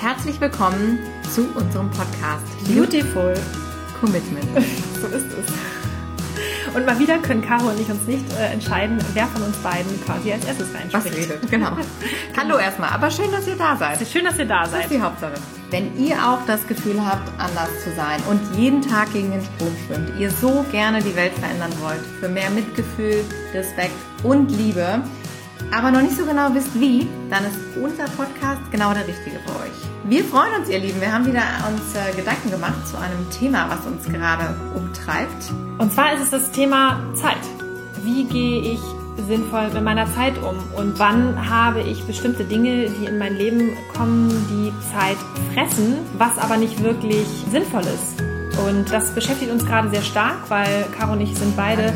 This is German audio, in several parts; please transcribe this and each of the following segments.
herzlich willkommen zu unserem Podcast Beautiful Commitment. so ist es. Und mal wieder können Caro und ich uns nicht äh, entscheiden, wer von uns beiden quasi als erstes Was reinspricht. redet, genau. Hallo erstmal, aber schön, dass ihr da seid. Schön, dass ihr da Das ist seid. die Hauptsache. Wenn ihr auch das Gefühl habt, anders zu sein und jeden Tag gegen den Strom schwimmt, ihr so gerne die Welt verändern wollt, für mehr Mitgefühl, Respekt und Liebe, aber noch nicht so genau wisst wie, dann ist unser Podcast genau der richtige für euch. Wir freuen uns, ihr Lieben. Wir haben wieder uns äh, Gedanken gemacht zu einem Thema, was uns gerade umtreibt. Und zwar ist es das Thema Zeit. Wie gehe ich sinnvoll mit meiner Zeit um? Und wann habe ich bestimmte Dinge, die in mein Leben kommen, die Zeit fressen, was aber nicht wirklich sinnvoll ist? Und das beschäftigt uns gerade sehr stark, weil Caro und ich sind beide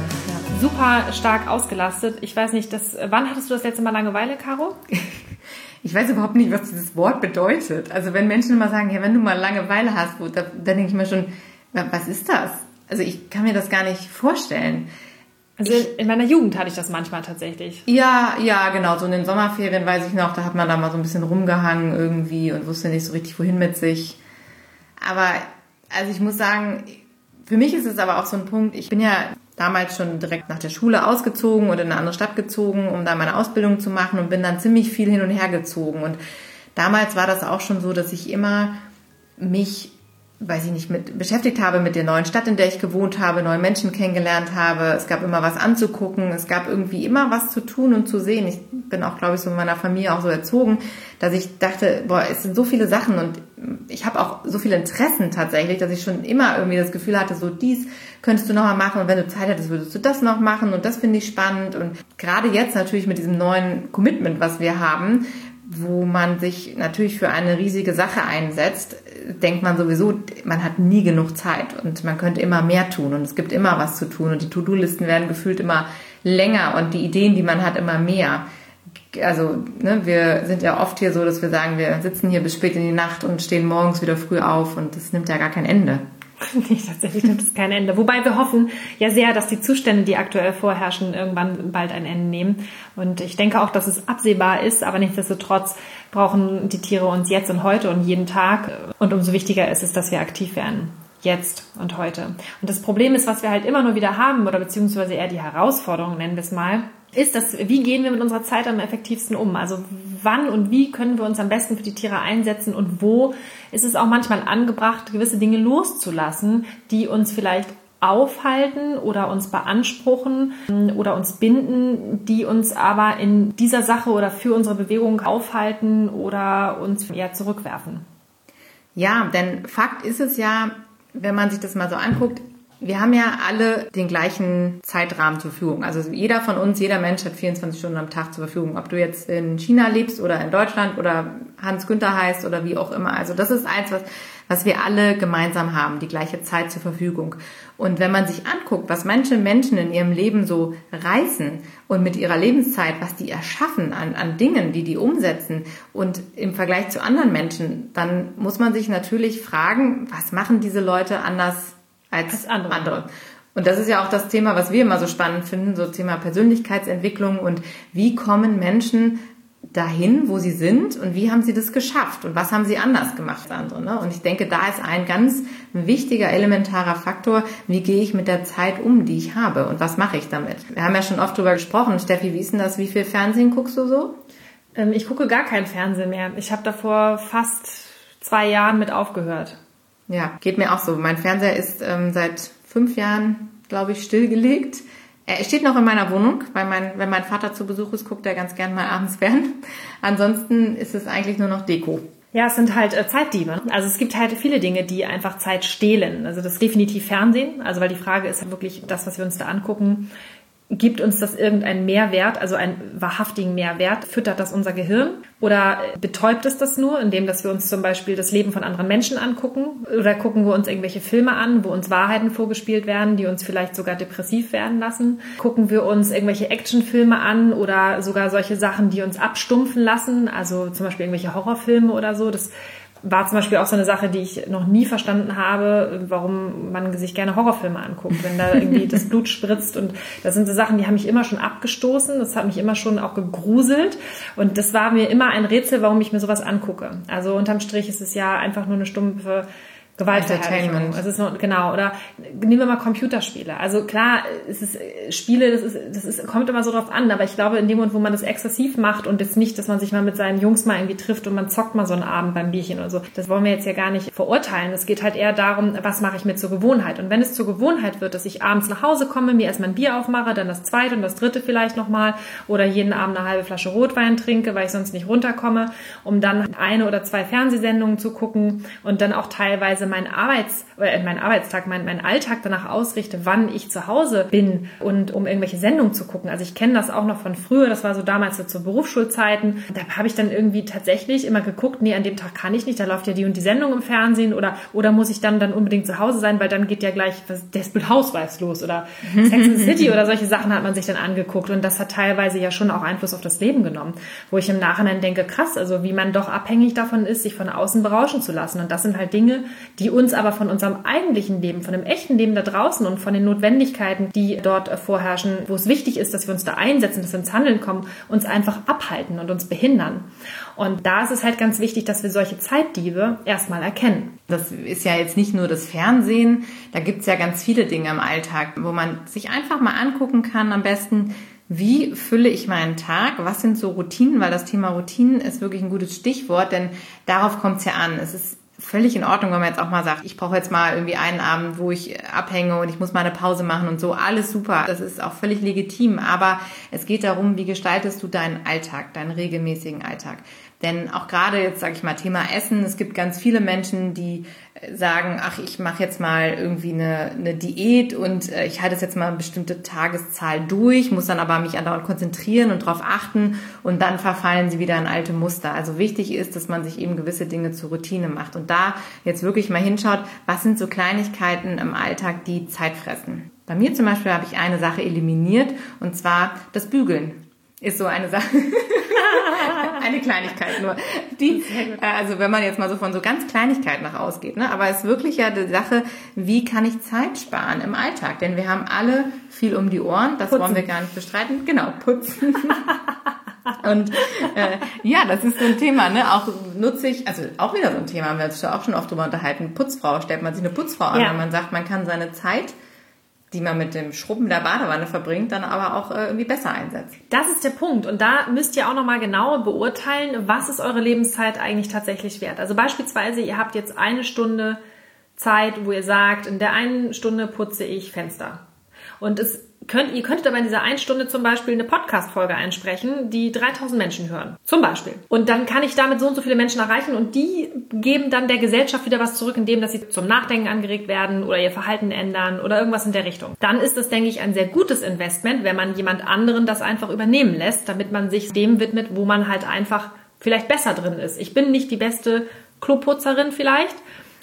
super stark ausgelastet. Ich weiß nicht, das, wann hattest du das letzte Mal Langeweile, Caro? Ich weiß überhaupt nicht, was dieses Wort bedeutet. Also wenn Menschen immer sagen, ja, wenn du mal Langeweile hast, wo, da, dann denke ich mir schon, wa- was ist das? Also ich kann mir das gar nicht vorstellen. Also in meiner Jugend hatte ich das manchmal tatsächlich. Ja, ja, genau. So in den Sommerferien weiß ich noch, da hat man da mal so ein bisschen rumgehangen irgendwie und wusste nicht so richtig, wohin mit sich. Aber, also ich muss sagen, für mich ist es aber auch so ein Punkt, ich bin ja damals schon direkt nach der Schule ausgezogen oder in eine andere Stadt gezogen, um da meine Ausbildung zu machen und bin dann ziemlich viel hin und her gezogen. Und damals war das auch schon so, dass ich immer mich, weiß ich nicht, mit beschäftigt habe mit der neuen Stadt, in der ich gewohnt habe, neue Menschen kennengelernt habe. Es gab immer was anzugucken, es gab irgendwie immer was zu tun und zu sehen. Ich bin auch, glaube ich, so in meiner Familie auch so erzogen, dass ich dachte, boah, es sind so viele Sachen und ich habe auch so viele Interessen tatsächlich, dass ich schon immer irgendwie das Gefühl hatte, so dies könntest du noch mal machen und wenn du Zeit hättest, würdest du das noch machen und das finde ich spannend und gerade jetzt natürlich mit diesem neuen Commitment, was wir haben, wo man sich natürlich für eine riesige Sache einsetzt, denkt man sowieso, man hat nie genug Zeit und man könnte immer mehr tun und es gibt immer was zu tun und die To-Do-Listen werden gefühlt immer länger und die Ideen, die man hat, immer mehr. Also ne, wir sind ja oft hier so, dass wir sagen, wir sitzen hier bis spät in die Nacht und stehen morgens wieder früh auf und das nimmt ja gar kein Ende. Nee, tatsächlich nimmt es kein Ende. Wobei wir hoffen ja sehr, dass die Zustände, die aktuell vorherrschen, irgendwann bald ein Ende nehmen. Und ich denke auch, dass es absehbar ist, aber nichtsdestotrotz brauchen die Tiere uns jetzt und heute und jeden Tag. Und umso wichtiger ist es, dass wir aktiv werden. Jetzt und heute. Und das Problem ist, was wir halt immer nur wieder haben, oder beziehungsweise eher die Herausforderung, nennen wir es mal, ist, dass wie gehen wir mit unserer Zeit am effektivsten um? Also wann und wie können wir uns am besten für die Tiere einsetzen und wo ist es auch manchmal angebracht, gewisse Dinge loszulassen, die uns vielleicht aufhalten oder uns beanspruchen ähm, oder uns binden, die uns aber in dieser Sache oder für unsere Bewegung aufhalten oder uns eher zurückwerfen. Ja, denn Fakt ist es ja, wenn man sich das mal so anguckt, wir haben ja alle den gleichen Zeitrahmen zur Verfügung. Also jeder von uns, jeder Mensch hat 24 Stunden am Tag zur Verfügung. Ob du jetzt in China lebst oder in Deutschland oder Hans Günther heißt oder wie auch immer. Also das ist eins, was, was wir alle gemeinsam haben, die gleiche Zeit zur Verfügung. Und wenn man sich anguckt, was manche Menschen in ihrem Leben so reißen und mit ihrer Lebenszeit, was die erschaffen an, an Dingen, die die umsetzen und im Vergleich zu anderen Menschen, dann muss man sich natürlich fragen, was machen diese Leute anders als, Als andere. andere. Und das ist ja auch das Thema, was wir immer so spannend finden, so Thema Persönlichkeitsentwicklung und wie kommen Menschen dahin, wo sie sind und wie haben sie das geschafft und was haben sie anders gemacht als andere. Ne? Und ich denke, da ist ein ganz wichtiger, elementarer Faktor, wie gehe ich mit der Zeit um, die ich habe und was mache ich damit. Wir haben ja schon oft drüber gesprochen. Steffi, wie ist denn das? Wie viel Fernsehen guckst du so? Ähm, Ich gucke gar kein Fernsehen mehr. Ich habe davor fast zwei Jahren mit aufgehört. Ja, geht mir auch so. Mein Fernseher ist ähm, seit fünf Jahren, glaube ich, stillgelegt. Er steht noch in meiner Wohnung, weil mein, wenn mein Vater zu Besuch ist, guckt er ganz gern mal abends fern. Ansonsten ist es eigentlich nur noch Deko. Ja, es sind halt äh, Zeitdiebe. Also es gibt halt viele Dinge, die einfach Zeit stehlen. Also das ist definitiv Fernsehen. Also weil die Frage ist wirklich das, was wir uns da angucken. Gibt uns das irgendeinen Mehrwert, also einen wahrhaftigen Mehrwert? Füttert das unser Gehirn? Oder betäubt es das nur, indem dass wir uns zum Beispiel das Leben von anderen Menschen angucken? Oder gucken wir uns irgendwelche Filme an, wo uns Wahrheiten vorgespielt werden, die uns vielleicht sogar depressiv werden lassen? Gucken wir uns irgendwelche Actionfilme an oder sogar solche Sachen, die uns abstumpfen lassen? Also zum Beispiel irgendwelche Horrorfilme oder so. Das war zum Beispiel auch so eine Sache, die ich noch nie verstanden habe, warum man sich gerne Horrorfilme anguckt, wenn da irgendwie das Blut spritzt. Und das sind so Sachen, die haben mich immer schon abgestoßen, das hat mich immer schon auch gegruselt. Und das war mir immer ein Rätsel, warum ich mir sowas angucke. Also unterm Strich ist es ja einfach nur eine stumpfe Gewaltverherrlichung. Es ist nur, genau, oder nehmen wir mal Computerspiele. Also klar, es ist Spiele, das ist, das ist, kommt immer so drauf an, aber ich glaube, in dem Moment, wo man das exzessiv macht und jetzt nicht, dass man sich mal mit seinen Jungs mal irgendwie trifft und man zockt mal so einen Abend beim Bierchen oder so, das wollen wir jetzt ja gar nicht verurteilen. Es geht halt eher darum, was mache ich mir zur Gewohnheit. Und wenn es zur Gewohnheit wird, dass ich abends nach Hause komme, mir erstmal ein Bier aufmache, dann das zweite und das dritte vielleicht nochmal oder jeden Abend eine halbe Flasche Rotwein trinke, weil ich sonst nicht runterkomme, um dann eine oder zwei Fernsehsendungen zu gucken und dann auch teilweise beziehungsweise meinen Arbeits, äh, meinen Arbeitstag, mein, meinen Alltag danach ausrichte, wann ich zu Hause bin und um irgendwelche Sendungen zu gucken. Also ich kenne das auch noch von früher, das war so damals so zu Berufsschulzeiten. Da habe ich dann irgendwie tatsächlich immer geguckt, nee, an dem Tag kann ich nicht, da läuft ja die und die Sendung im Fernsehen oder, oder muss ich dann dann unbedingt zu Hause sein, weil dann geht ja gleich was, Desperate Housewives los oder Sex and City oder solche Sachen hat man sich dann angeguckt und das hat teilweise ja schon auch Einfluss auf das Leben genommen, wo ich im Nachhinein denke, krass, also wie man doch abhängig davon ist, sich von außen berauschen zu lassen und das sind halt Dinge, die uns aber von unserem eigentlichen Leben, von dem echten Leben da draußen und von den Notwendigkeiten, die dort vorherrschen, wo es wichtig ist, dass wir uns da einsetzen, dass wir ins Handeln kommen, uns einfach abhalten und uns behindern. Und da ist es halt ganz wichtig, dass wir solche Zeitdiebe erstmal erkennen. Das ist ja jetzt nicht nur das Fernsehen, da gibt es ja ganz viele Dinge im Alltag, wo man sich einfach mal angucken kann, am besten, wie fülle ich meinen Tag? Was sind so Routinen? Weil das Thema Routinen ist wirklich ein gutes Stichwort, denn darauf kommt es ja an. Es ist völlig in Ordnung, wenn man jetzt auch mal sagt, ich brauche jetzt mal irgendwie einen Abend, wo ich abhänge und ich muss mal eine Pause machen und so. Alles super. Das ist auch völlig legitim. Aber es geht darum, wie gestaltest du deinen Alltag, deinen regelmäßigen Alltag. Denn auch gerade jetzt, sage ich mal, Thema Essen, es gibt ganz viele Menschen, die äh, sagen, ach, ich mache jetzt mal irgendwie eine, eine Diät und äh, ich halte es jetzt mal eine bestimmte Tageszahl durch, muss dann aber mich andauernd konzentrieren und darauf achten und dann verfallen sie wieder in alte Muster. Also wichtig ist, dass man sich eben gewisse Dinge zur Routine macht und da jetzt wirklich mal hinschaut, was sind so Kleinigkeiten im Alltag, die Zeit fressen. Bei mir zum Beispiel habe ich eine Sache eliminiert und zwar das Bügeln ist so eine Sache. eine Kleinigkeit nur. Die, äh, also wenn man jetzt mal so von so ganz Kleinigkeiten nach ausgeht, ne? aber es ist wirklich ja die Sache, wie kann ich Zeit sparen im Alltag? Denn wir haben alle viel um die Ohren, das putzen. wollen wir gar nicht bestreiten. Genau, putzen. Und äh, ja, das ist so ein Thema, ne? Auch nutze ich, also auch wieder so ein Thema, haben wir uns auch schon oft drüber unterhalten. Putzfrau, stellt man sich eine Putzfrau an, ja. wenn man sagt, man kann seine Zeit die man mit dem Schrubben der Badewanne verbringt, dann aber auch äh, irgendwie besser einsetzt. Das ist der Punkt. Und da müsst ihr auch nochmal genau beurteilen, was ist eure Lebenszeit eigentlich tatsächlich wert. Also beispielsweise, ihr habt jetzt eine Stunde Zeit, wo ihr sagt, in der einen Stunde putze ich Fenster. Und es könnt, ihr könntet aber in dieser einen Stunde zum Beispiel eine Podcast-Folge einsprechen, die 3000 Menschen hören. Zum Beispiel. Und dann kann ich damit so und so viele Menschen erreichen und die geben dann der Gesellschaft wieder was zurück, indem dass sie zum Nachdenken angeregt werden oder ihr Verhalten ändern oder irgendwas in der Richtung. Dann ist das, denke ich, ein sehr gutes Investment, wenn man jemand anderen das einfach übernehmen lässt, damit man sich dem widmet, wo man halt einfach vielleicht besser drin ist. Ich bin nicht die beste Kloputzerin vielleicht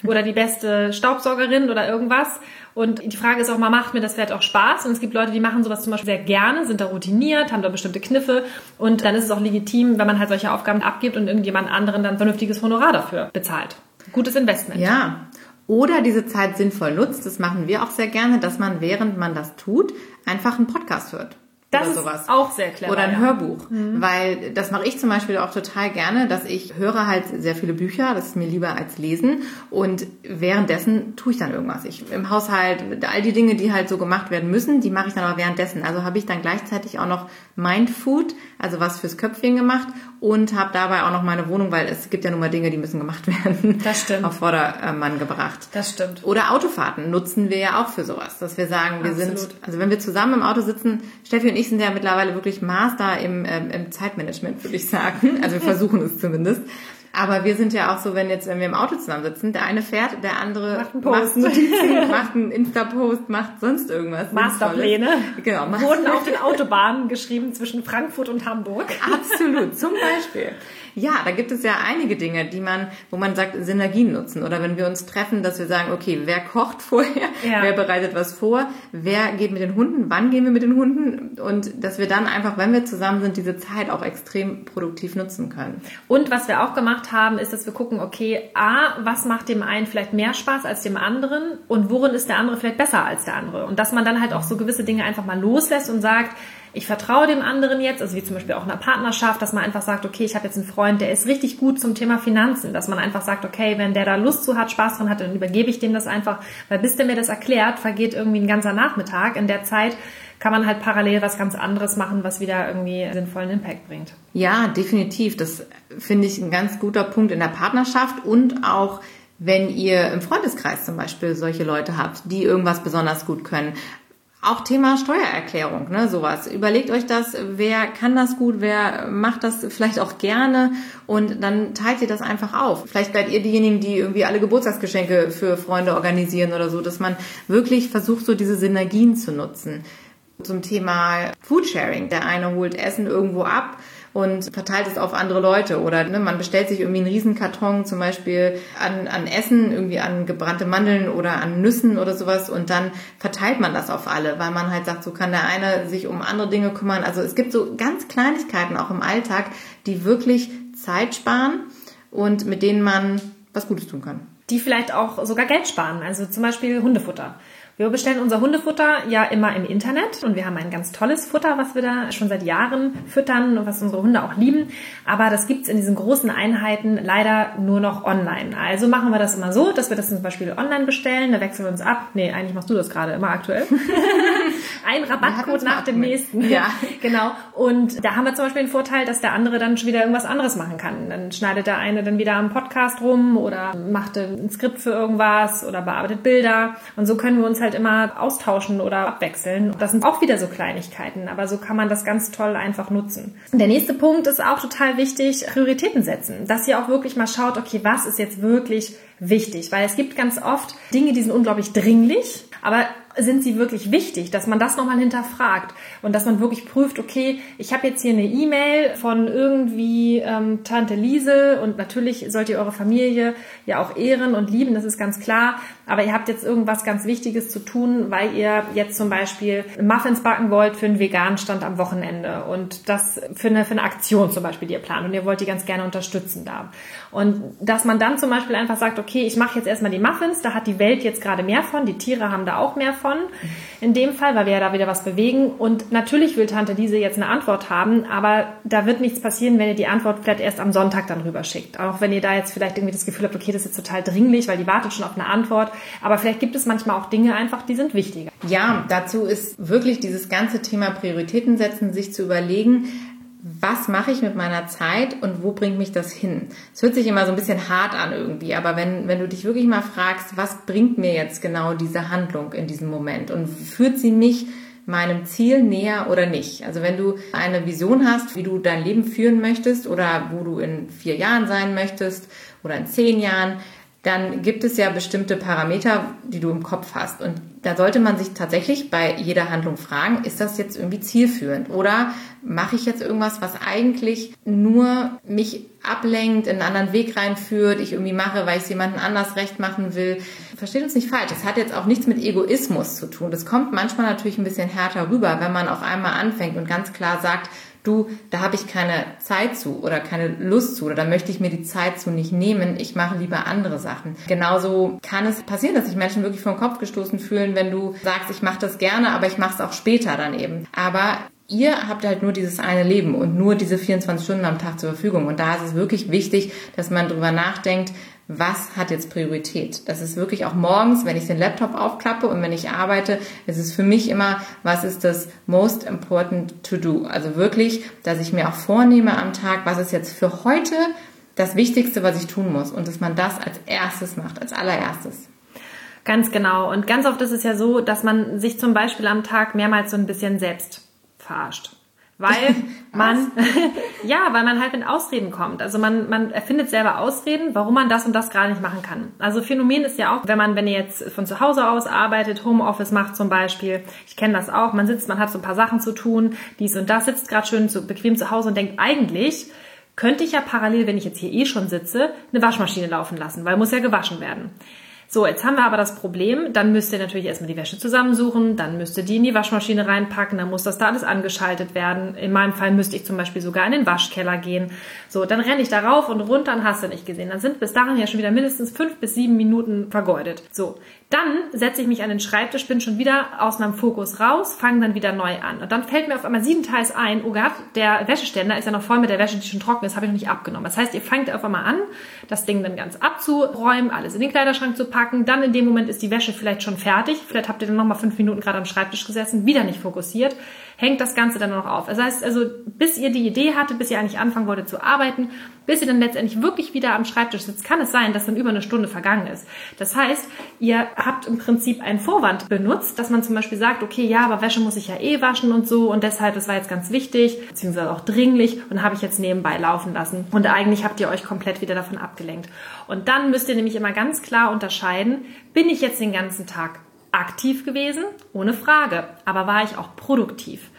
oder die beste Staubsaugerin oder irgendwas und die Frage ist auch mal, macht mir das vielleicht auch Spaß? Und es gibt Leute, die machen sowas zum Beispiel sehr gerne, sind da routiniert, haben da bestimmte Kniffe. Und dann ist es auch legitim, wenn man halt solche Aufgaben abgibt und irgendjemand anderen dann vernünftiges Honorar dafür bezahlt. Gutes Investment. Ja. Oder diese Zeit sinnvoll nutzt, das machen wir auch sehr gerne, dass man, während man das tut, einfach einen Podcast hört. Das oder sowas. ist auch sehr clever. Oder ein ja. Hörbuch. Mhm. Weil das mache ich zum Beispiel auch total gerne, dass ich höre halt sehr viele Bücher, das ist mir lieber als lesen. Und währenddessen tue ich dann irgendwas. Ich im Haushalt, all die Dinge, die halt so gemacht werden müssen, die mache ich dann aber währenddessen. Also habe ich dann gleichzeitig auch noch Mindfood, also was fürs Köpfchen gemacht und habe dabei auch noch meine Wohnung, weil es gibt ja nun mal Dinge, die müssen gemacht werden. Das stimmt. Auf Vordermann gebracht. Das stimmt. Oder Autofahrten nutzen wir ja auch für sowas, dass wir sagen, wir Absolut. sind, also wenn wir zusammen im Auto sitzen, Steffi und ich sind ja mittlerweile wirklich Master im, ähm, im Zeitmanagement, würde ich sagen. Also wir versuchen es zumindest. Aber wir sind ja auch so, wenn jetzt, wenn wir im Auto zusammen sitzen, der eine fährt, der andere macht einen Post, macht, Notizen, macht einen Insta-Post, macht sonst irgendwas. Masterpläne. Genau. Wurden auf den Autobahnen geschrieben zwischen Frankfurt und Hamburg. Absolut, zum Beispiel. Ja, da gibt es ja einige Dinge, die man, wo man sagt, Synergien nutzen. Oder wenn wir uns treffen, dass wir sagen, okay, wer kocht vorher, ja. wer bereitet was vor, wer geht mit den Hunden, wann gehen wir mit den Hunden und dass wir dann einfach, wenn wir zusammen sind, diese Zeit auch extrem produktiv nutzen können. Und was wir auch gemacht gemacht haben, ist, dass wir gucken, okay, A, was macht dem einen vielleicht mehr Spaß als dem anderen und worin ist der andere vielleicht besser als der andere? Und dass man dann halt auch so gewisse Dinge einfach mal loslässt und sagt, ich vertraue dem anderen jetzt, also wie zum Beispiel auch in einer Partnerschaft, dass man einfach sagt, okay, ich habe jetzt einen Freund, der ist richtig gut zum Thema Finanzen, dass man einfach sagt, okay, wenn der da Lust zu hat, Spaß dran hat, dann übergebe ich dem das einfach, weil bis der mir das erklärt, vergeht irgendwie ein ganzer Nachmittag. In der Zeit kann man halt parallel was ganz anderes machen, was wieder irgendwie sinnvollen Impact bringt. Ja, definitiv. Das finde ich ein ganz guter Punkt in der Partnerschaft und auch wenn ihr im Freundeskreis zum Beispiel solche Leute habt, die irgendwas besonders gut können. Auch Thema Steuererklärung, ne, sowas. Überlegt euch das, wer kann das gut, wer macht das vielleicht auch gerne und dann teilt ihr das einfach auf. Vielleicht seid ihr diejenigen, die irgendwie alle Geburtstagsgeschenke für Freunde organisieren oder so, dass man wirklich versucht, so diese Synergien zu nutzen. Zum Thema Foodsharing. Der eine holt Essen irgendwo ab und verteilt es auf andere Leute. Oder ne, man bestellt sich irgendwie einen Riesenkarton zum Beispiel an, an Essen, irgendwie an gebrannte Mandeln oder an Nüssen oder sowas und dann verteilt man das auf alle, weil man halt sagt, so kann der eine sich um andere Dinge kümmern. Also es gibt so ganz Kleinigkeiten auch im Alltag, die wirklich Zeit sparen und mit denen man was Gutes tun kann. Die vielleicht auch sogar Geld sparen. Also zum Beispiel Hundefutter. Wir bestellen unser Hundefutter ja immer im Internet und wir haben ein ganz tolles Futter, was wir da schon seit Jahren füttern und was unsere Hunde auch lieben. Aber das gibt's in diesen großen Einheiten leider nur noch online. Also machen wir das immer so, dass wir das zum Beispiel online bestellen, da wechseln wir uns ab. Nee, eigentlich machst du das gerade immer aktuell. ein Rabattcode nach dem nächsten. Ja. genau. Und da haben wir zum Beispiel den Vorteil, dass der andere dann schon wieder irgendwas anderes machen kann. Dann schneidet der eine dann wieder am Podcast rum oder macht ein Skript für irgendwas oder bearbeitet Bilder. Und so können wir uns halt immer austauschen oder abwechseln. Das sind auch wieder so Kleinigkeiten, aber so kann man das ganz toll einfach nutzen. Der nächste Punkt ist auch total wichtig, Prioritäten setzen. Dass ihr auch wirklich mal schaut, okay, was ist jetzt wirklich wichtig? Weil es gibt ganz oft Dinge, die sind unglaublich dringlich, aber sind sie wirklich wichtig, dass man das nochmal hinterfragt und dass man wirklich prüft, okay, ich habe jetzt hier eine E-Mail von irgendwie ähm, Tante Liesel und natürlich sollt ihr eure Familie ja auch ehren und lieben, das ist ganz klar, aber ihr habt jetzt irgendwas ganz Wichtiges zu tun, weil ihr jetzt zum Beispiel Muffins backen wollt für einen veganen Stand am Wochenende und das für eine, für eine Aktion zum Beispiel, die ihr plant und ihr wollt die ganz gerne unterstützen da. Und dass man dann zum Beispiel einfach sagt, okay, ich mache jetzt erstmal die Muffins, da hat die Welt jetzt gerade mehr von, die Tiere haben da auch mehr von in dem Fall, weil wir ja da wieder was bewegen. Und natürlich will Tante Lise jetzt eine Antwort haben, aber da wird nichts passieren, wenn ihr die Antwort vielleicht erst am Sonntag dann rüberschickt. Auch wenn ihr da jetzt vielleicht irgendwie das Gefühl habt, okay, das ist jetzt total dringlich, weil die wartet schon auf eine Antwort. Aber vielleicht gibt es manchmal auch Dinge einfach, die sind wichtiger. Ja, dazu ist wirklich dieses ganze Thema Prioritäten setzen, sich zu überlegen, was mache ich mit meiner Zeit und wo bringt mich das hin? Es hört sich immer so ein bisschen hart an irgendwie, aber wenn, wenn du dich wirklich mal fragst, was bringt mir jetzt genau diese Handlung in diesem Moment und führt sie mich meinem Ziel näher oder nicht? Also wenn du eine Vision hast, wie du dein Leben führen möchtest oder wo du in vier Jahren sein möchtest oder in zehn Jahren, dann gibt es ja bestimmte Parameter, die du im Kopf hast. Und da sollte man sich tatsächlich bei jeder Handlung fragen, ist das jetzt irgendwie zielführend? Oder mache ich jetzt irgendwas, was eigentlich nur mich ablenkt, in einen anderen Weg reinführt, ich irgendwie mache, weil ich es jemandem anders recht machen will? Versteht uns nicht falsch, das hat jetzt auch nichts mit Egoismus zu tun. Das kommt manchmal natürlich ein bisschen härter rüber, wenn man auf einmal anfängt und ganz klar sagt, du, da habe ich keine Zeit zu oder keine Lust zu oder da möchte ich mir die Zeit zu nicht nehmen, ich mache lieber andere Sachen. Genauso kann es passieren, dass sich Menschen wirklich vom Kopf gestoßen fühlen, wenn du sagst, ich mache das gerne, aber ich mache es auch später dann eben. Aber ihr habt halt nur dieses eine Leben und nur diese 24 Stunden am Tag zur Verfügung. Und da ist es wirklich wichtig, dass man drüber nachdenkt, was hat jetzt Priorität. Das ist wirklich auch morgens, wenn ich den Laptop aufklappe und wenn ich arbeite, ist es für mich immer, was ist das most important to do. Also wirklich, dass ich mir auch vornehme am Tag, was ist jetzt für heute das Wichtigste, was ich tun muss und dass man das als erstes macht, als allererstes. Ganz genau. Und ganz oft ist es ja so, dass man sich zum Beispiel am Tag mehrmals so ein bisschen selbst verarscht weil man, ja, weil man halt mit Ausreden kommt. Also man, man erfindet selber Ausreden, warum man das und das gerade nicht machen kann. Also Phänomen ist ja auch, wenn man, wenn ihr jetzt von zu Hause aus arbeitet, Homeoffice macht zum Beispiel, ich kenne das auch, man sitzt, man hat so ein paar Sachen zu tun, dies und das, sitzt gerade schön so bequem zu Hause und denkt, eigentlich könnte ich ja parallel, wenn ich jetzt hier eh schon sitze, eine Waschmaschine laufen lassen, weil muss ja gewaschen werden. So, jetzt haben wir aber das Problem, dann müsst ihr natürlich erstmal die Wäsche zusammensuchen, dann müsst ihr die in die Waschmaschine reinpacken, dann muss das da alles angeschaltet werden. In meinem Fall müsste ich zum Beispiel sogar in den Waschkeller gehen. So, dann renne ich da rauf und runter und hast du nicht gesehen. Dann sind bis dahin ja schon wieder mindestens fünf bis sieben Minuten vergeudet. So, dann setze ich mich an den Schreibtisch, bin schon wieder aus meinem Fokus raus, fange dann wieder neu an. Und dann fällt mir auf einmal siebenteils ein, oh Gott, der Wäscheständer ist ja noch voll mit der Wäsche, die schon trocken ist, habe ich noch nicht abgenommen. Das heißt, ihr fangt auf einmal an, das Ding dann ganz abzuräumen, alles in den Kleiderschrank zu packen. Dann in dem Moment ist die Wäsche vielleicht schon fertig. Vielleicht habt ihr dann nochmal fünf Minuten gerade am Schreibtisch gesessen, wieder nicht fokussiert hängt das Ganze dann noch auf. Das heißt also, bis ihr die Idee hattet, bis ihr eigentlich anfangen wolltet zu arbeiten, bis ihr dann letztendlich wirklich wieder am Schreibtisch sitzt, kann es sein, dass dann über eine Stunde vergangen ist. Das heißt, ihr habt im Prinzip einen Vorwand benutzt, dass man zum Beispiel sagt, okay, ja, aber Wäsche muss ich ja eh waschen und so und deshalb, das war jetzt ganz wichtig, beziehungsweise auch dringlich und habe ich jetzt nebenbei laufen lassen. Und eigentlich habt ihr euch komplett wieder davon abgelenkt. Und dann müsst ihr nämlich immer ganz klar unterscheiden, bin ich jetzt den ganzen Tag aktiv gewesen, ohne Frage. Aber war ich auch produktiv?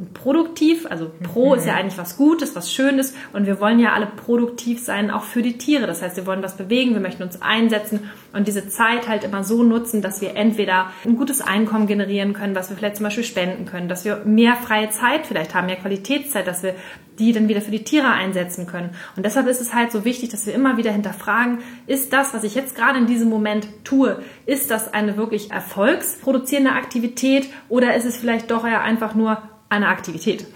Und produktiv, also pro ist ja eigentlich was Gutes, was Schönes und wir wollen ja alle produktiv sein, auch für die Tiere. Das heißt, wir wollen was bewegen, wir möchten uns einsetzen und diese Zeit halt immer so nutzen, dass wir entweder ein gutes Einkommen generieren können, was wir vielleicht zum Beispiel spenden können, dass wir mehr freie Zeit vielleicht haben, mehr Qualitätszeit, dass wir die dann wieder für die Tiere einsetzen können. Und deshalb ist es halt so wichtig, dass wir immer wieder hinterfragen, ist das, was ich jetzt gerade in diesem Moment tue, ist das eine wirklich erfolgsproduzierende Aktivität oder ist es vielleicht doch eher einfach nur eine Aktivität?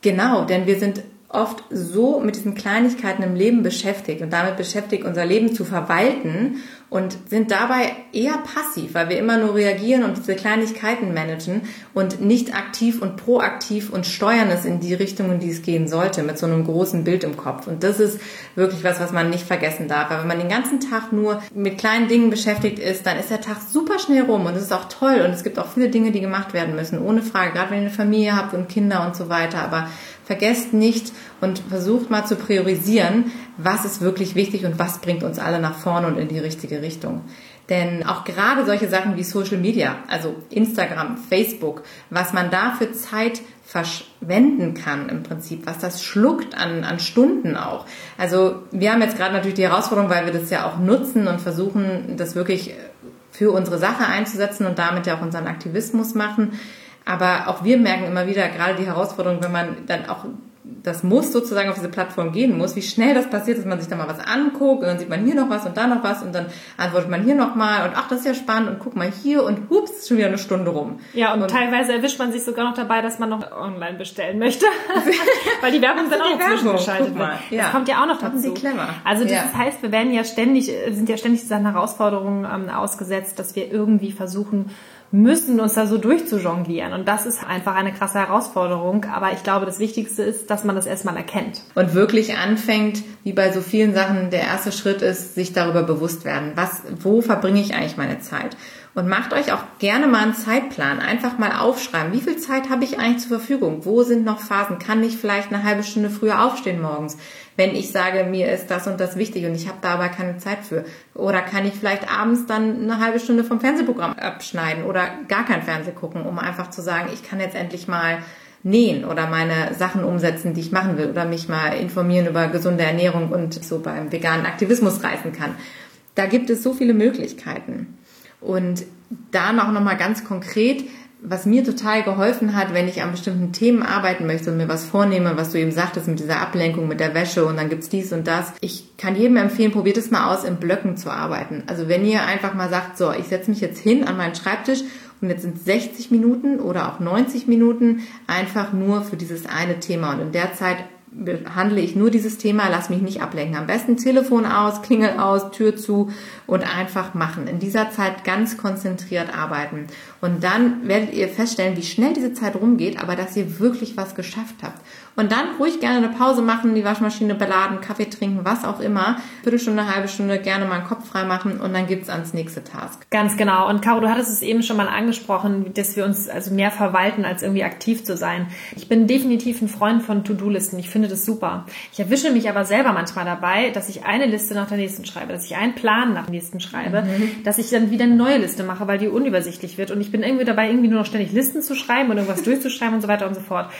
Genau, denn wir sind oft so mit diesen Kleinigkeiten im Leben beschäftigt und damit beschäftigt, unser Leben zu verwalten und sind dabei eher passiv, weil wir immer nur reagieren und diese Kleinigkeiten managen und nicht aktiv und proaktiv und steuern es in die Richtung, in die es gehen sollte, mit so einem großen Bild im Kopf. Und das ist wirklich was, was man nicht vergessen darf. Weil wenn man den ganzen Tag nur mit kleinen Dingen beschäftigt ist, dann ist der Tag super schnell rum und es ist auch toll und es gibt auch viele Dinge, die gemacht werden müssen, ohne Frage, gerade wenn ihr eine Familie habt und Kinder und so weiter. Aber vergesst nicht und versucht mal zu priorisieren, was ist wirklich wichtig und was bringt uns alle nach vorne und in die richtige Richtung. Denn auch gerade solche Sachen wie Social Media, also Instagram, Facebook, was man da für Zeit verschwenden kann im Prinzip, was das schluckt an, an Stunden auch. Also wir haben jetzt gerade natürlich die Herausforderung, weil wir das ja auch nutzen und versuchen, das wirklich für unsere Sache einzusetzen und damit ja auch unseren Aktivismus machen. Aber auch wir merken immer wieder gerade die Herausforderung, wenn man dann auch das muss sozusagen auf diese Plattform gehen muss, wie schnell das passiert, dass man sich da mal was anguckt und dann sieht man hier noch was und da noch was und dann antwortet man hier noch mal und ach, das ist ja spannend und guck mal hier und hups, ist schon wieder eine Stunde rum. Ja, und, und teilweise erwischt man sich sogar noch dabei, dass man noch online bestellen möchte, weil die Werbung dann auch noch zwischengeschaltet wird. Ja. Das kommt ja auch noch dazu. Sie clever. Also das ja. heißt, wir werden ja ständig, sind ja ständig diesen Herausforderungen ähm, ausgesetzt, dass wir irgendwie versuchen, müssen uns da so durchzujonglieren. Und das ist einfach eine krasse Herausforderung. Aber ich glaube, das Wichtigste ist, dass man das erstmal erkennt. Und wirklich anfängt, wie bei so vielen Sachen, der erste Schritt ist, sich darüber bewusst werden. Was, wo verbringe ich eigentlich meine Zeit? Und macht euch auch gerne mal einen Zeitplan. Einfach mal aufschreiben. Wie viel Zeit habe ich eigentlich zur Verfügung? Wo sind noch Phasen? Kann ich vielleicht eine halbe Stunde früher aufstehen morgens? Wenn ich sage, mir ist das und das wichtig und ich habe da aber keine Zeit für. Oder kann ich vielleicht abends dann eine halbe Stunde vom Fernsehprogramm abschneiden oder gar kein Fernseh gucken, um einfach zu sagen, ich kann jetzt endlich mal nähen oder meine Sachen umsetzen, die ich machen will oder mich mal informieren über gesunde Ernährung und so beim veganen Aktivismus reisen kann. Da gibt es so viele Möglichkeiten. Und da noch mal ganz konkret, was mir total geholfen hat, wenn ich an bestimmten Themen arbeiten möchte und mir was vornehme, was du eben sagtest mit dieser Ablenkung mit der Wäsche und dann gibt's dies und das. Ich kann jedem empfehlen, probiert es mal aus, in Blöcken zu arbeiten. Also wenn ihr einfach mal sagt, so, ich setze mich jetzt hin an meinen Schreibtisch und jetzt sind 60 Minuten oder auch 90 Minuten einfach nur für dieses eine Thema und in der Zeit behandle ich nur dieses Thema, lass mich nicht ablenken. Am besten Telefon aus, Klingel aus, Tür zu und einfach machen. In dieser Zeit ganz konzentriert arbeiten. Und dann werdet ihr feststellen, wie schnell diese Zeit rumgeht, aber dass ihr wirklich was geschafft habt. Und dann ruhig gerne eine Pause machen, die Waschmaschine beladen, Kaffee trinken, was auch immer. Viertelstunde, halbe Stunde gerne mal einen Kopf frei machen und dann gibt's ans nächste Task. Ganz genau. Und Caro, du hattest es eben schon mal angesprochen, dass wir uns also mehr verwalten, als irgendwie aktiv zu sein. Ich bin definitiv ein Freund von To-Do-Listen. Ich finde finde das super. Ich erwische mich aber selber manchmal dabei, dass ich eine Liste nach der nächsten schreibe, dass ich einen Plan nach dem nächsten schreibe, mhm. dass ich dann wieder eine neue Liste mache, weil die unübersichtlich wird. Und ich bin irgendwie dabei, irgendwie nur noch ständig Listen zu schreiben und irgendwas durchzuschreiben und so weiter und so fort.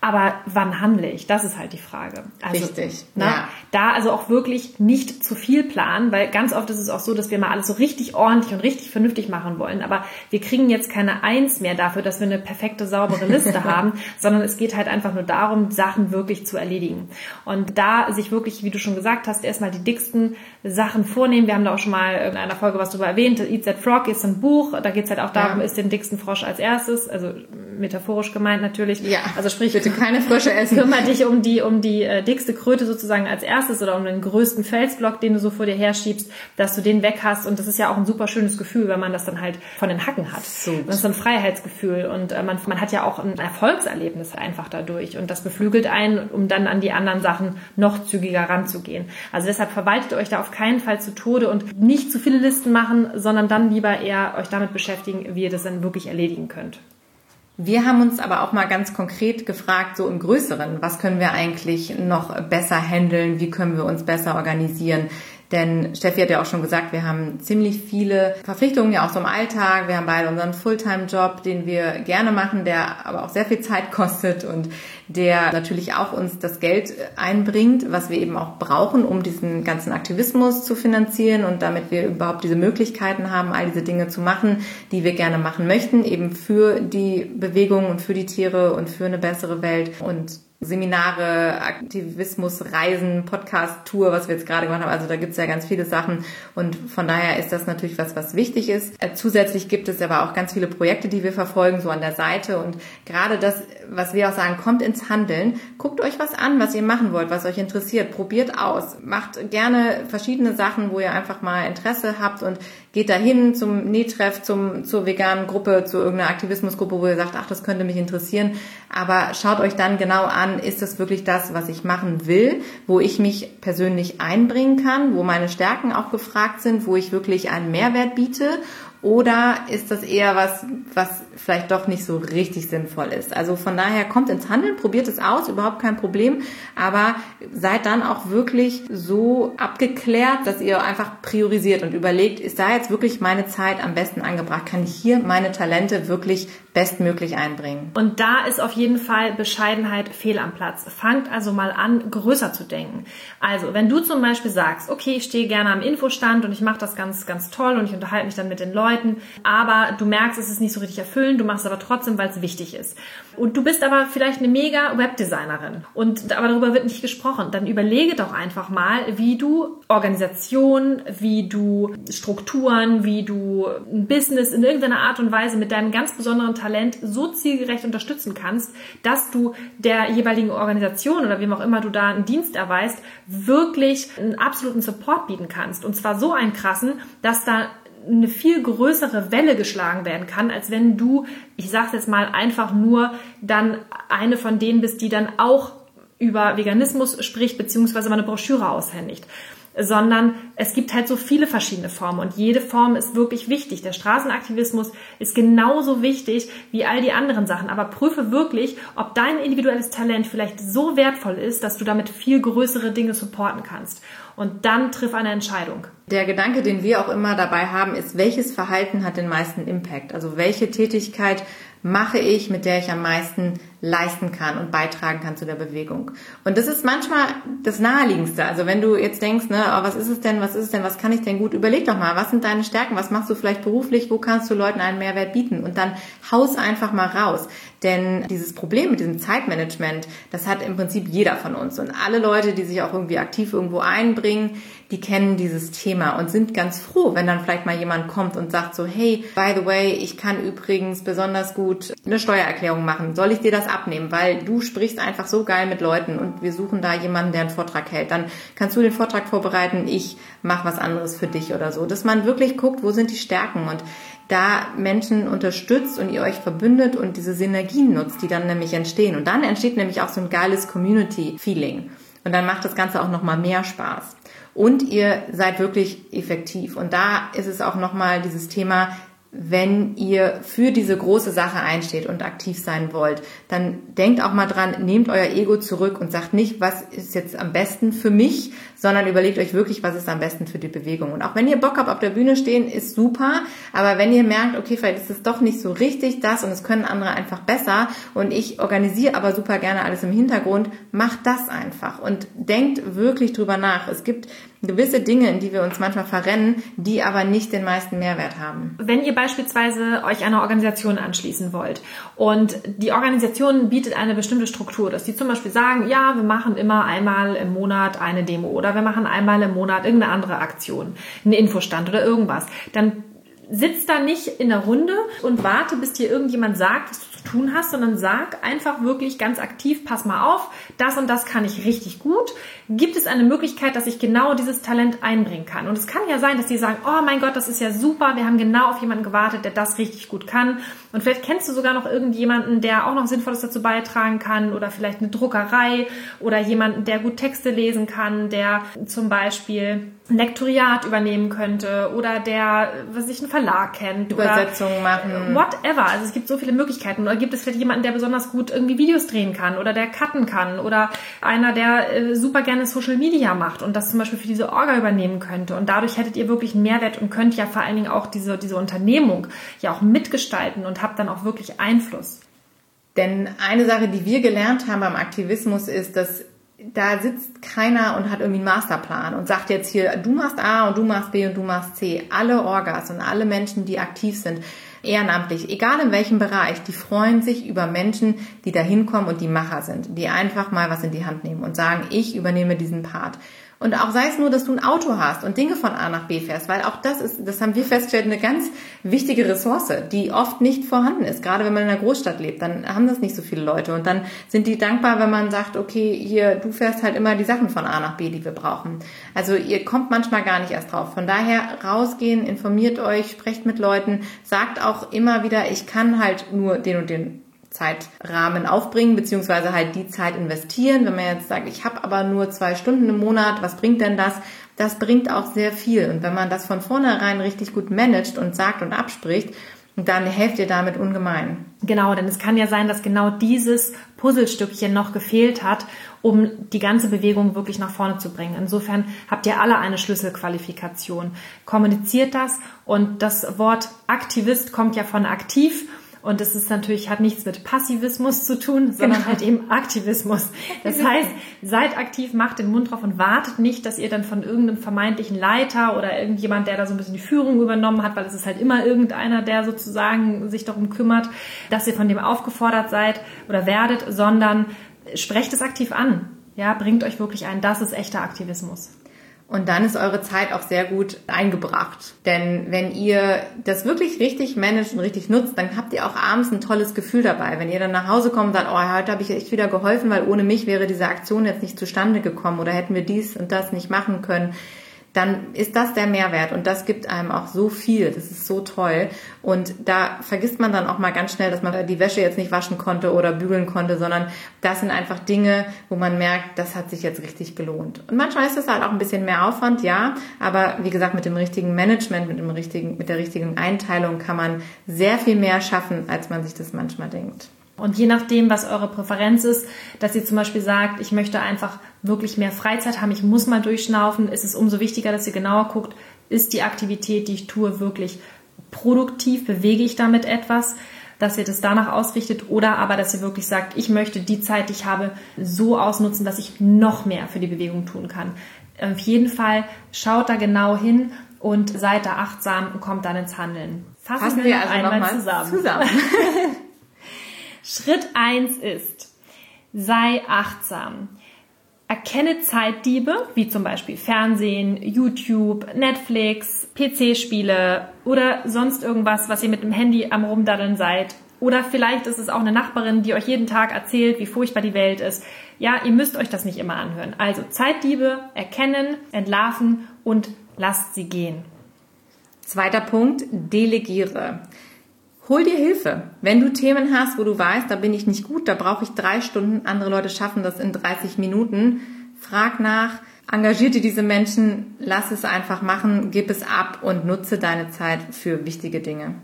Aber wann handle ich? Das ist halt die Frage. Also, Richtig. Na, ja. Da also auch wirklich nicht zu viel planen, weil ganz oft ist es auch so, dass wir mal alles so richtig ordentlich und richtig vernünftig machen wollen. Aber wir kriegen jetzt keine Eins mehr dafür, dass wir eine perfekte, saubere Liste haben, sondern es geht halt einfach nur darum, Sachen wirklich zu erledigen. Und da sich wirklich, wie du schon gesagt hast, erstmal die dicksten Sachen vornehmen. Wir haben da auch schon mal in einer Folge was darüber erwähnt. Eat That Frog ist ein Buch. Da geht es halt auch darum, ja. ist den dicksten Frosch als erstes, also metaphorisch gemeint natürlich. Ja. Also sprich, bitte keine Frösche essen. Kümmere dich um die um die äh, dickste Kröte sozusagen als erstes oder um den größten Felsblock, den du so vor dir herschiebst, dass du den weg hast. Und das ist ja auch ein super schönes Gefühl, wenn man das dann halt von den Hacken hat. So. Das ist ein Freiheitsgefühl und äh, man man hat ja auch ein Erfolgserlebnis einfach dadurch und das beflügelt einen, um dann an die anderen Sachen noch zügiger ranzugehen. Also deshalb verwaltet euch da auf keinen Fall zu Tode und nicht zu viele Listen machen, sondern dann lieber eher euch damit beschäftigen, wie ihr das dann wirklich erledigen könnt. Wir haben uns aber auch mal ganz konkret gefragt, so im Größeren, was können wir eigentlich noch besser handeln, wie können wir uns besser organisieren? Denn Steffi hat ja auch schon gesagt, wir haben ziemlich viele Verpflichtungen ja auch so im Alltag. Wir haben beide unseren Fulltime-Job, den wir gerne machen, der aber auch sehr viel Zeit kostet und der natürlich auch uns das Geld einbringt, was wir eben auch brauchen, um diesen ganzen Aktivismus zu finanzieren und damit wir überhaupt diese Möglichkeiten haben, all diese Dinge zu machen, die wir gerne machen möchten, eben für die Bewegung und für die Tiere und für eine bessere Welt. Und Seminare, Aktivismus, Reisen, Podcast-Tour, was wir jetzt gerade gemacht haben. Also da gibt's ja ganz viele Sachen und von daher ist das natürlich was, was wichtig ist. Äh, zusätzlich gibt es aber auch ganz viele Projekte, die wir verfolgen, so an der Seite und gerade das, was wir auch sagen, kommt ins Handeln. Guckt euch was an, was ihr machen wollt, was euch interessiert. Probiert aus. Macht gerne verschiedene Sachen, wo ihr einfach mal Interesse habt und geht dahin zum Nähtreff, zum, zur veganen Gruppe, zu irgendeiner Aktivismusgruppe, wo ihr sagt, ach, das könnte mich interessieren. Aber schaut euch dann genau an, ist das wirklich das, was ich machen will, wo ich mich persönlich einbringen kann, wo meine Stärken auch gefragt sind, wo ich wirklich einen Mehrwert biete oder ist das eher was, was vielleicht doch nicht so richtig sinnvoll ist? Also von daher kommt ins Handeln, probiert es aus, überhaupt kein Problem. Aber seid dann auch wirklich so abgeklärt, dass ihr einfach priorisiert und überlegt, ist da jetzt wirklich meine Zeit am besten angebracht? Kann ich hier meine Talente wirklich bestmöglich einbringen? Und da ist auf jeden Fall Bescheidenheit fehl am Platz. Fangt also mal an, größer zu denken. Also, wenn du zum Beispiel sagst, okay, ich stehe gerne am Infostand und ich mache das ganz, ganz toll und ich unterhalte mich dann mit den Leuten, Leuten, aber du merkst, es ist nicht so richtig erfüllend, du machst es aber trotzdem, weil es wichtig ist. Und du bist aber vielleicht eine mega Webdesignerin und aber darüber wird nicht gesprochen. Dann überlege doch einfach mal, wie du Organisation, wie du Strukturen, wie du ein Business in irgendeiner Art und Weise mit deinem ganz besonderen Talent so zielgerecht unterstützen kannst, dass du der jeweiligen Organisation oder wem auch immer du da einen Dienst erweist, wirklich einen absoluten Support bieten kannst. Und zwar so einen krassen, dass da eine viel größere Welle geschlagen werden kann, als wenn du, ich sag's jetzt mal, einfach nur dann eine von denen bist, die dann auch über Veganismus spricht, beziehungsweise mal eine Broschüre aushändigt sondern es gibt halt so viele verschiedene Formen und jede Form ist wirklich wichtig. Der Straßenaktivismus ist genauso wichtig wie all die anderen Sachen, aber prüfe wirklich, ob dein individuelles Talent vielleicht so wertvoll ist, dass du damit viel größere Dinge supporten kannst. Und dann triff eine Entscheidung. Der Gedanke, den wir auch immer dabei haben, ist, welches Verhalten hat den meisten Impact? Also welche Tätigkeit mache ich, mit der ich am meisten leisten kann und beitragen kann zu der Bewegung. Und das ist manchmal das Naheliegendste. Also wenn du jetzt denkst, ne, oh, was ist es denn, was ist es denn, was kann ich denn gut, überleg doch mal, was sind deine Stärken, was machst du vielleicht beruflich, wo kannst du Leuten einen Mehrwert bieten und dann haus einfach mal raus. Denn dieses Problem mit diesem Zeitmanagement, das hat im Prinzip jeder von uns. Und alle Leute, die sich auch irgendwie aktiv irgendwo einbringen, die kennen dieses Thema und sind ganz froh, wenn dann vielleicht mal jemand kommt und sagt so, hey, by the way, ich kann übrigens besonders gut eine Steuererklärung machen. Soll ich dir das abnehmen? Weil du sprichst einfach so geil mit Leuten und wir suchen da jemanden, der einen Vortrag hält. Dann kannst du den Vortrag vorbereiten, ich mache was anderes für dich oder so. Dass man wirklich guckt, wo sind die Stärken und da Menschen unterstützt und ihr euch verbündet und diese Synergien nutzt, die dann nämlich entstehen. Und dann entsteht nämlich auch so ein geiles Community-Feeling. Und dann macht das Ganze auch nochmal mehr Spaß. Und ihr seid wirklich effektiv. Und da ist es auch nochmal dieses Thema, wenn ihr für diese große Sache einsteht und aktiv sein wollt, dann denkt auch mal dran, nehmt euer Ego zurück und sagt nicht, was ist jetzt am besten für mich, sondern überlegt euch wirklich, was ist am besten für die Bewegung. Und auch wenn ihr Bock habt, auf der Bühne stehen, ist super, aber wenn ihr merkt, okay, vielleicht ist es doch nicht so richtig das und es können andere einfach besser und ich organisiere aber super gerne alles im Hintergrund, macht das einfach und denkt wirklich drüber nach. Es gibt gewisse Dinge, in die wir uns manchmal verrennen, die aber nicht den meisten Mehrwert haben. Wenn ihr beispielsweise euch einer Organisation anschließen wollt und die Organisation bietet eine bestimmte Struktur, dass die zum Beispiel sagen, ja, wir machen immer einmal im Monat eine Demo oder wir machen einmal im Monat irgendeine andere Aktion, einen Infostand oder irgendwas, dann sitzt da nicht in der Runde und warte, bis dir irgendjemand sagt, was du zu tun hast, sondern sag einfach wirklich ganz aktiv, pass mal auf, das und das kann ich richtig gut. Gibt es eine Möglichkeit, dass ich genau dieses Talent einbringen kann? Und es kann ja sein, dass die sagen, oh mein Gott, das ist ja super, wir haben genau auf jemanden gewartet, der das richtig gut kann. Und vielleicht kennst du sogar noch irgendjemanden, der auch noch Sinnvolles dazu beitragen kann oder vielleicht eine Druckerei oder jemanden, der gut Texte lesen kann, der zum Beispiel ein Lektoriat übernehmen könnte oder der, was sich einen Verlag kennt. Übersetzungen machen. Whatever. Also es gibt so viele Möglichkeiten. Oder gibt es vielleicht jemanden, der besonders gut irgendwie Videos drehen kann oder der cutten kann oder einer, der äh, super gerne Social Media macht und das zum Beispiel für diese Orga übernehmen könnte. Und dadurch hättet ihr wirklich einen Mehrwert und könnt ja vor allen Dingen auch diese, diese Unternehmung ja auch mitgestalten und habt dann auch wirklich Einfluss. Denn eine Sache, die wir gelernt haben beim Aktivismus ist, dass da sitzt keiner und hat irgendwie einen Masterplan und sagt jetzt hier, du machst A und du machst B und du machst C. Alle Orgas und alle Menschen, die aktiv sind, ehrenamtlich, egal in welchem Bereich, die freuen sich über Menschen, die da hinkommen und die Macher sind, die einfach mal was in die Hand nehmen und sagen, ich übernehme diesen Part. Und auch sei es nur, dass du ein Auto hast und Dinge von A nach B fährst, weil auch das ist, das haben wir festgestellt, eine ganz wichtige Ressource, die oft nicht vorhanden ist. Gerade wenn man in einer Großstadt lebt, dann haben das nicht so viele Leute. Und dann sind die dankbar, wenn man sagt, okay, hier, du fährst halt immer die Sachen von A nach B, die wir brauchen. Also ihr kommt manchmal gar nicht erst drauf. Von daher rausgehen, informiert euch, sprecht mit Leuten, sagt auch immer wieder, ich kann halt nur den und den Zeitrahmen aufbringen, beziehungsweise halt die Zeit investieren. Wenn man jetzt sagt, ich habe aber nur zwei Stunden im Monat, was bringt denn das? Das bringt auch sehr viel. Und wenn man das von vornherein richtig gut managt und sagt und abspricht, dann helft ihr damit ungemein. Genau, denn es kann ja sein, dass genau dieses Puzzlestückchen noch gefehlt hat, um die ganze Bewegung wirklich nach vorne zu bringen. Insofern habt ihr alle eine Schlüsselqualifikation. Kommuniziert das und das Wort Aktivist kommt ja von aktiv und es ist natürlich, hat nichts mit Passivismus zu tun, sondern genau. halt eben Aktivismus. Das heißt, seid aktiv, macht den Mund drauf und wartet nicht, dass ihr dann von irgendeinem vermeintlichen Leiter oder irgendjemand, der da so ein bisschen die Führung übernommen hat, weil es ist halt immer irgendeiner, der sozusagen sich darum kümmert, dass ihr von dem aufgefordert seid oder werdet, sondern sprecht es aktiv an. Ja, bringt euch wirklich ein. Das ist echter Aktivismus. Und dann ist eure Zeit auch sehr gut eingebracht. Denn wenn ihr das wirklich richtig managt und richtig nutzt, dann habt ihr auch abends ein tolles Gefühl dabei. Wenn ihr dann nach Hause kommt und sagt, oh, heute habe ich echt wieder geholfen, weil ohne mich wäre diese Aktion jetzt nicht zustande gekommen oder hätten wir dies und das nicht machen können dann ist das der Mehrwert und das gibt einem auch so viel. Das ist so toll. Und da vergisst man dann auch mal ganz schnell, dass man die Wäsche jetzt nicht waschen konnte oder bügeln konnte, sondern das sind einfach Dinge, wo man merkt, das hat sich jetzt richtig gelohnt. Und manchmal ist das halt auch ein bisschen mehr Aufwand, ja, aber wie gesagt, mit dem richtigen Management, mit dem richtigen, mit der richtigen Einteilung kann man sehr viel mehr schaffen, als man sich das manchmal denkt. Und je nachdem, was eure Präferenz ist, dass ihr zum Beispiel sagt, ich möchte einfach wirklich mehr Freizeit haben, ich muss mal durchschnaufen, ist es umso wichtiger, dass ihr genauer guckt, ist die Aktivität, die ich tue, wirklich produktiv, bewege ich damit etwas, dass ihr das danach ausrichtet oder aber, dass ihr wirklich sagt, ich möchte die Zeit, die ich habe, so ausnutzen, dass ich noch mehr für die Bewegung tun kann. Auf jeden Fall schaut da genau hin und seid da achtsam und kommt dann ins Handeln. Fassen, Fassen wir also einmal zusammen. zusammen. Schritt eins ist, sei achtsam. Erkenne Zeitdiebe, wie zum Beispiel Fernsehen, YouTube, Netflix, PC-Spiele oder sonst irgendwas, was ihr mit dem Handy am Rumdaddeln seid. Oder vielleicht ist es auch eine Nachbarin, die euch jeden Tag erzählt, wie furchtbar die Welt ist. Ja, ihr müsst euch das nicht immer anhören. Also Zeitdiebe erkennen, entlarven und lasst sie gehen. Zweiter Punkt, delegiere. Hol dir Hilfe. Wenn du Themen hast, wo du weißt, da bin ich nicht gut, da brauche ich drei Stunden, andere Leute schaffen das in 30 Minuten, frag nach, engagier dir diese Menschen, lass es einfach machen, gib es ab und nutze deine Zeit für wichtige Dinge.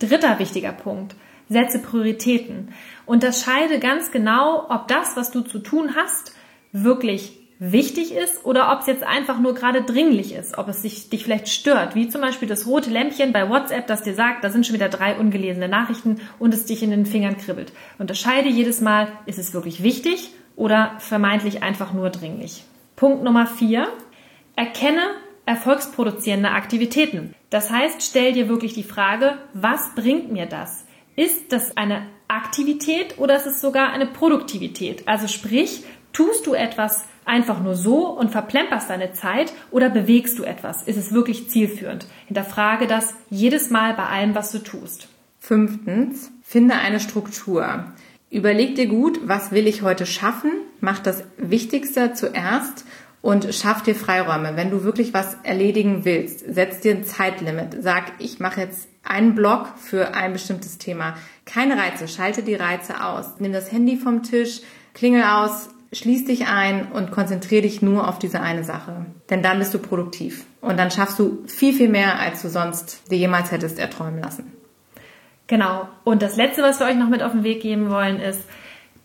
Dritter wichtiger Punkt. Setze Prioritäten. Unterscheide ganz genau, ob das, was du zu tun hast, wirklich wichtig ist oder ob es jetzt einfach nur gerade dringlich ist, ob es sich, dich vielleicht stört, wie zum Beispiel das rote Lämpchen bei WhatsApp, das dir sagt, da sind schon wieder drei ungelesene Nachrichten und es dich in den Fingern kribbelt. Unterscheide jedes Mal, ist es wirklich wichtig oder vermeintlich einfach nur dringlich. Punkt Nummer vier. Erkenne erfolgsproduzierende Aktivitäten. Das heißt, stell dir wirklich die Frage, was bringt mir das? Ist das eine Aktivität oder ist es sogar eine Produktivität? Also sprich, tust du etwas einfach nur so und verplemperst deine Zeit oder bewegst du etwas? Ist es wirklich zielführend? Hinterfrage das jedes Mal bei allem, was du tust. Fünftens, finde eine Struktur. Überleg dir gut, was will ich heute schaffen? Mach das Wichtigste zuerst und schaff dir Freiräume. Wenn du wirklich was erledigen willst, setz dir ein Zeitlimit. Sag, ich mache jetzt einen Block für ein bestimmtes Thema. Keine Reize, schalte die Reize aus. Nimm das Handy vom Tisch, klingel aus, schließ dich ein und konzentriere dich nur auf diese eine Sache. Denn dann bist du produktiv. Und dann schaffst du viel, viel mehr, als du sonst dir jemals hättest erträumen lassen. Genau. Und das Letzte, was wir euch noch mit auf den Weg geben wollen, ist,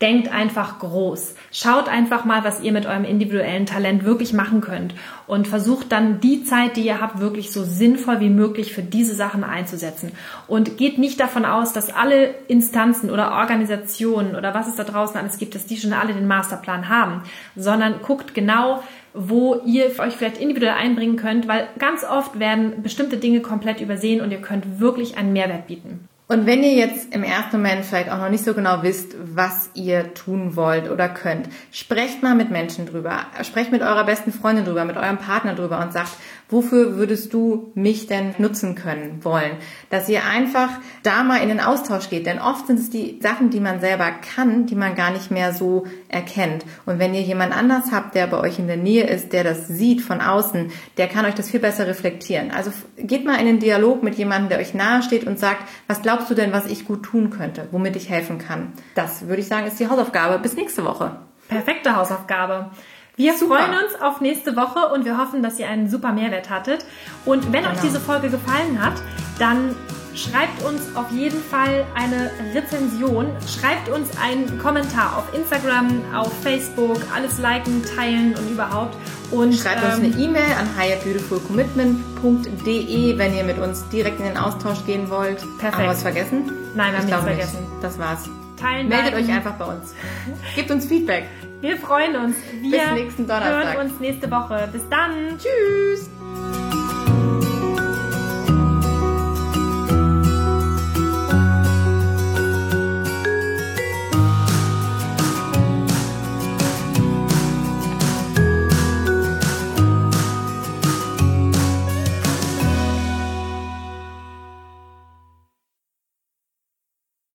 denkt einfach groß. Schaut einfach mal, was ihr mit eurem individuellen Talent wirklich machen könnt und versucht dann die Zeit, die ihr habt, wirklich so sinnvoll wie möglich für diese Sachen einzusetzen. Und geht nicht davon aus, dass alle Instanzen oder Organisationen oder was es da draußen alles gibt, dass die schon alle den Masterplan haben, sondern guckt genau, wo ihr euch vielleicht individuell einbringen könnt, weil ganz oft werden bestimmte Dinge komplett übersehen und ihr könnt wirklich einen Mehrwert bieten. Und wenn ihr jetzt im ersten Moment vielleicht auch noch nicht so genau wisst, was ihr tun wollt oder könnt, sprecht mal mit Menschen drüber. Sprecht mit eurer besten Freundin drüber, mit eurem Partner drüber und sagt, wofür würdest du mich denn nutzen können wollen? Dass ihr einfach da mal in den Austausch geht. Denn oft sind es die Sachen, die man selber kann, die man gar nicht mehr so erkennt. Und wenn ihr jemand anders habt, der bei euch in der Nähe ist, der das sieht von außen, der kann euch das viel besser reflektieren. Also geht mal in den Dialog mit jemandem, der euch nahe steht und sagt, was glaubst du denn, was ich gut tun könnte, womit ich helfen kann? Das würde ich sagen, ist die Hausaufgabe. Bis nächste Woche. Perfekte Hausaufgabe. Wir super. freuen uns auf nächste Woche und wir hoffen, dass ihr einen super Mehrwert hattet. Und wenn genau. euch diese Folge gefallen hat, dann schreibt uns auf jeden Fall eine Rezension, schreibt uns einen Kommentar auf Instagram, auf Facebook, alles liken, teilen und überhaupt. Und schreibt ähm, uns eine E-Mail an higherbeautifulcommitment.de, wenn ihr mit uns direkt in den Austausch gehen wollt. Perfekt. Haben wir was vergessen? Nein, wir haben nichts vergessen. Nicht. Das war's. Teilen, Meldet liken. euch einfach bei uns. Gebt uns Feedback. Wir freuen uns. Wir Bis nächsten Donnerstag. hören uns nächste Woche. Bis dann. Tschüss.